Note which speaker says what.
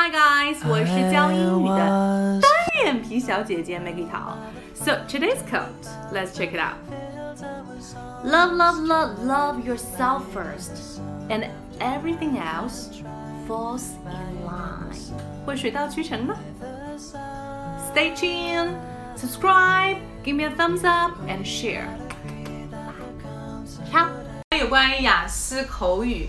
Speaker 1: Hi guys，我是教英语的单眼皮小姐姐 Maggie Tao。So today's quote, let's check it out. Love, love, love, love yourself first, and everything else falls in line. 会水到渠成吗？Stay tuned, subscribe, give me a thumbs up, and share. 好，有关于雅思口语。